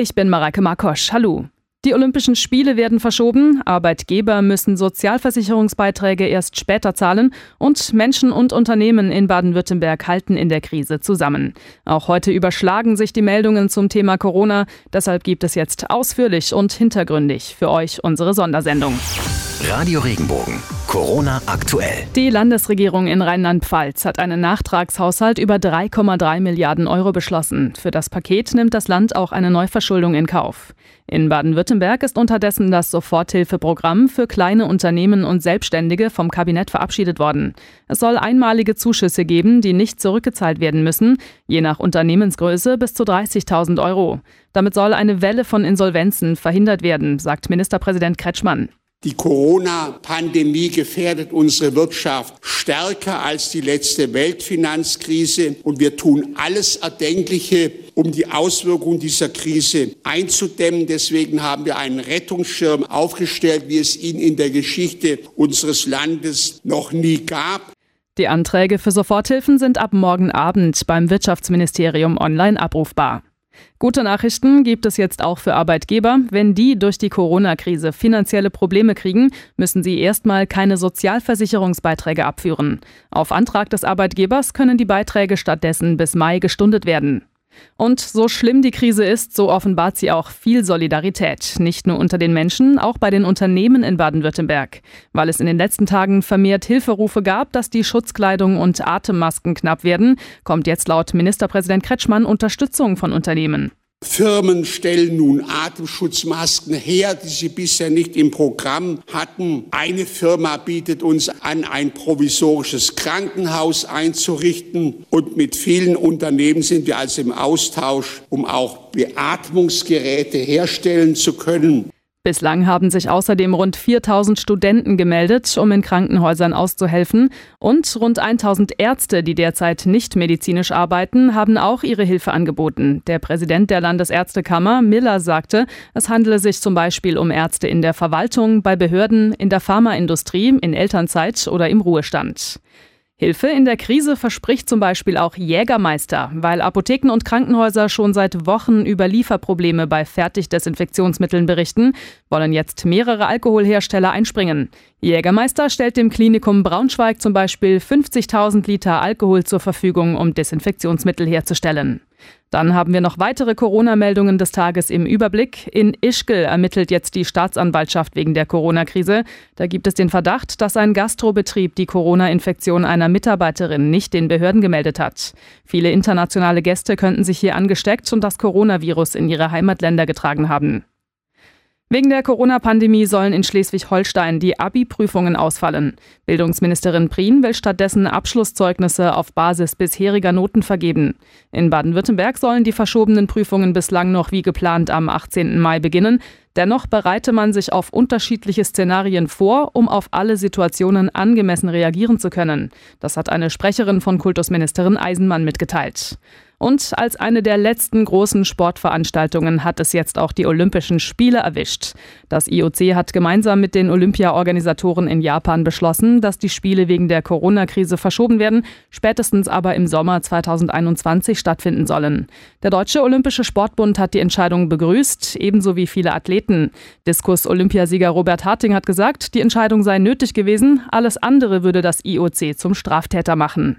Ich bin Mareike Markosch. Hallo. Die Olympischen Spiele werden verschoben, Arbeitgeber müssen Sozialversicherungsbeiträge erst später zahlen und Menschen und Unternehmen in Baden-Württemberg halten in der Krise zusammen. Auch heute überschlagen sich die Meldungen zum Thema Corona, deshalb gibt es jetzt ausführlich und hintergründig für euch unsere Sondersendung. Radio Regenbogen. Corona aktuell. Die Landesregierung in Rheinland-Pfalz hat einen Nachtragshaushalt über 3,3 Milliarden Euro beschlossen. Für das Paket nimmt das Land auch eine Neuverschuldung in Kauf. In Baden-Württemberg ist unterdessen das Soforthilfeprogramm für kleine Unternehmen und Selbstständige vom Kabinett verabschiedet worden. Es soll einmalige Zuschüsse geben, die nicht zurückgezahlt werden müssen, je nach Unternehmensgröße bis zu 30.000 Euro. Damit soll eine Welle von Insolvenzen verhindert werden, sagt Ministerpräsident Kretschmann. Die Corona-Pandemie gefährdet unsere Wirtschaft stärker als die letzte Weltfinanzkrise und wir tun alles Erdenkliche, um die Auswirkungen dieser Krise einzudämmen. Deswegen haben wir einen Rettungsschirm aufgestellt, wie es ihn in der Geschichte unseres Landes noch nie gab. Die Anträge für Soforthilfen sind ab morgen Abend beim Wirtschaftsministerium online abrufbar. Gute Nachrichten gibt es jetzt auch für Arbeitgeber. Wenn die durch die Corona-Krise finanzielle Probleme kriegen, müssen sie erstmal keine Sozialversicherungsbeiträge abführen. Auf Antrag des Arbeitgebers können die Beiträge stattdessen bis Mai gestundet werden. Und so schlimm die Krise ist, so offenbart sie auch viel Solidarität. Nicht nur unter den Menschen, auch bei den Unternehmen in Baden-Württemberg. Weil es in den letzten Tagen vermehrt Hilferufe gab, dass die Schutzkleidung und Atemmasken knapp werden, kommt jetzt laut Ministerpräsident Kretschmann Unterstützung von Unternehmen. Firmen stellen nun Atemschutzmasken her, die sie bisher nicht im Programm hatten. Eine Firma bietet uns an, ein provisorisches Krankenhaus einzurichten. Und mit vielen Unternehmen sind wir also im Austausch, um auch Beatmungsgeräte herstellen zu können. Bislang haben sich außerdem rund 4000 Studenten gemeldet, um in Krankenhäusern auszuhelfen. Und rund 1000 Ärzte, die derzeit nicht medizinisch arbeiten, haben auch ihre Hilfe angeboten. Der Präsident der Landesärztekammer, Miller, sagte, es handele sich zum Beispiel um Ärzte in der Verwaltung, bei Behörden, in der Pharmaindustrie, in Elternzeit oder im Ruhestand. Hilfe in der Krise verspricht zum Beispiel auch Jägermeister, weil Apotheken und Krankenhäuser schon seit Wochen über Lieferprobleme bei Fertigdesinfektionsmitteln berichten, wollen jetzt mehrere Alkoholhersteller einspringen. Jägermeister stellt dem Klinikum Braunschweig zum Beispiel 50.000 Liter Alkohol zur Verfügung, um Desinfektionsmittel herzustellen. Dann haben wir noch weitere Corona-Meldungen des Tages im Überblick. In Ischgl ermittelt jetzt die Staatsanwaltschaft wegen der Corona-Krise. Da gibt es den Verdacht, dass ein Gastrobetrieb die Corona-Infektion einer Mitarbeiterin nicht den Behörden gemeldet hat. Viele internationale Gäste könnten sich hier angesteckt und das Coronavirus in ihre Heimatländer getragen haben. Wegen der Corona-Pandemie sollen in Schleswig-Holstein die Abi-Prüfungen ausfallen. Bildungsministerin Prien will stattdessen Abschlusszeugnisse auf Basis bisheriger Noten vergeben. In Baden-Württemberg sollen die verschobenen Prüfungen bislang noch wie geplant am 18. Mai beginnen. Dennoch bereite man sich auf unterschiedliche Szenarien vor, um auf alle Situationen angemessen reagieren zu können. Das hat eine Sprecherin von Kultusministerin Eisenmann mitgeteilt. Und als eine der letzten großen Sportveranstaltungen hat es jetzt auch die Olympischen Spiele erwischt. Das IOC hat gemeinsam mit den Olympia-Organisatoren in Japan beschlossen, dass die Spiele wegen der Corona-Krise verschoben werden, spätestens aber im Sommer 2021 stattfinden sollen. Der Deutsche Olympische Sportbund hat die Entscheidung begrüßt, ebenso wie viele Athleten. Diskus-Olympiasieger Robert Harting hat gesagt, die Entscheidung sei nötig gewesen, alles andere würde das IOC zum Straftäter machen.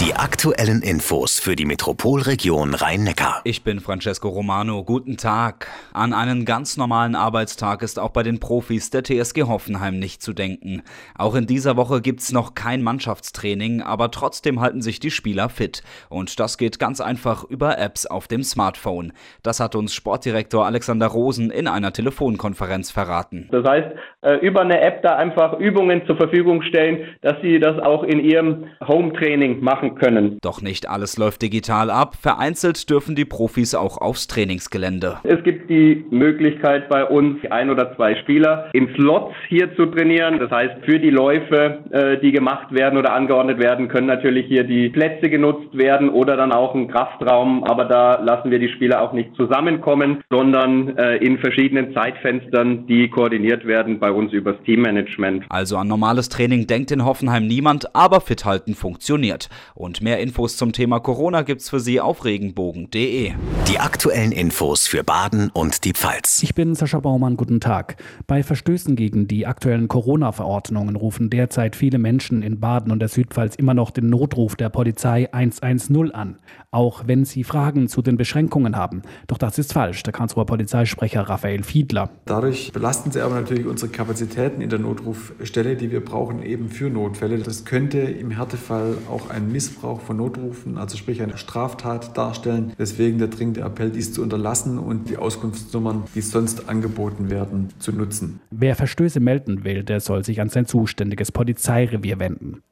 Die aktuellen Infos für die Metropolregion Rhein-Neckar. Ich bin Francesco Romano. Guten Tag. An einen ganz normalen Arbeitstag ist auch bei den Profis der TSG Hoffenheim nicht zu denken. Auch in dieser Woche gibt's noch kein Mannschaftstraining, aber trotzdem halten sich die Spieler fit. Und das geht ganz einfach über Apps auf dem Smartphone. Das hat uns Sportdirektor Alexander Rosen in einer Telefonkonferenz verraten. Das heißt, äh, über eine App da einfach Übungen zur Verfügung stellen, dass sie das auch in ihrem Home-Training machen machen können. Doch nicht alles läuft digital ab. Vereinzelt dürfen die Profis auch aufs Trainingsgelände. Es gibt die Möglichkeit bei uns, ein oder zwei Spieler in Slots hier zu trainieren. Das heißt, für die Läufe, äh, die gemacht werden oder angeordnet werden, können natürlich hier die Plätze genutzt werden oder dann auch ein Kraftraum. Aber da lassen wir die Spieler auch nicht zusammenkommen, sondern äh, in verschiedenen Zeitfenstern, die koordiniert werden bei uns übers Teammanagement. Also an normales Training denkt in Hoffenheim niemand, aber fit halten funktioniert. Und mehr Infos zum Thema Corona gibt's für Sie auf regenbogen.de. Die aktuellen Infos für Baden und die Pfalz. Ich bin Sascha Baumann, guten Tag. Bei Verstößen gegen die aktuellen Corona-Verordnungen rufen derzeit viele Menschen in Baden und der Südpfalz immer noch den Notruf der Polizei 110 an, auch wenn sie Fragen zu den Beschränkungen haben. Doch das ist falsch, der Karlsruher Polizeisprecher Raphael Fiedler. Dadurch belasten sie aber natürlich unsere Kapazitäten in der Notrufstelle, die wir brauchen eben für Notfälle. Das könnte im Härtefall auch einen Missbrauch von Notrufen, also sprich eine Straftat darstellen. Deswegen der dringende Appell, dies zu unterlassen und die Auskunftsnummern, die sonst angeboten werden, zu nutzen. Wer Verstöße melden will, der soll sich an sein zuständiges Polizeirevier wenden.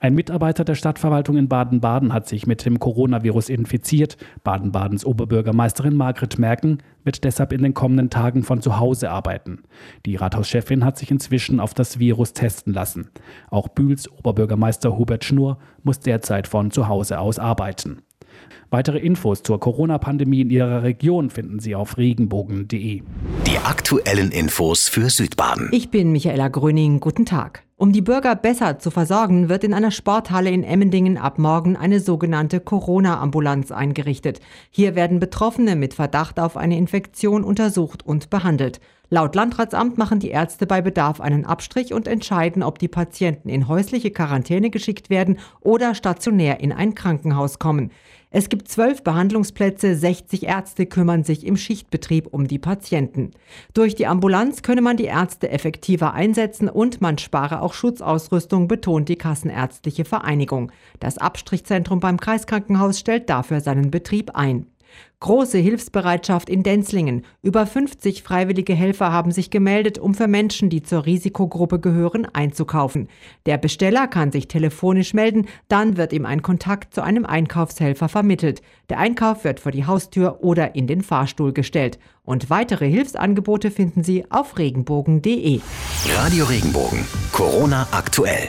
Ein Mitarbeiter der Stadtverwaltung in Baden-Baden hat sich mit dem Coronavirus infiziert. Baden-Badens Oberbürgermeisterin Margret Merken wird deshalb in den kommenden Tagen von zu Hause arbeiten. Die Rathauschefin hat sich inzwischen auf das Virus testen lassen. Auch Bühls Oberbürgermeister Hubert Schnur muss derzeit von zu Hause aus arbeiten. Weitere Infos zur Corona-Pandemie in Ihrer Region finden Sie auf regenbogen.de. Die aktuellen Infos für Südbaden. Ich bin Michaela Gröning. Guten Tag. Um die Bürger besser zu versorgen, wird in einer Sporthalle in Emmendingen ab morgen eine sogenannte Corona-Ambulanz eingerichtet. Hier werden Betroffene mit Verdacht auf eine Infektion untersucht und behandelt. Laut Landratsamt machen die Ärzte bei Bedarf einen Abstrich und entscheiden, ob die Patienten in häusliche Quarantäne geschickt werden oder stationär in ein Krankenhaus kommen. Es gibt zwölf Behandlungsplätze, 60 Ärzte kümmern sich im Schichtbetrieb um die Patienten. Durch die Ambulanz könne man die Ärzte effektiver einsetzen und man spare auch Schutzausrüstung, betont die Kassenärztliche Vereinigung. Das Abstrichzentrum beim Kreiskrankenhaus stellt dafür seinen Betrieb ein. Große Hilfsbereitschaft in Denzlingen. Über 50 freiwillige Helfer haben sich gemeldet, um für Menschen, die zur Risikogruppe gehören, einzukaufen. Der Besteller kann sich telefonisch melden, dann wird ihm ein Kontakt zu einem Einkaufshelfer vermittelt. Der Einkauf wird vor die Haustür oder in den Fahrstuhl gestellt. Und weitere Hilfsangebote finden Sie auf regenbogen.de. Radio Regenbogen. Corona aktuell.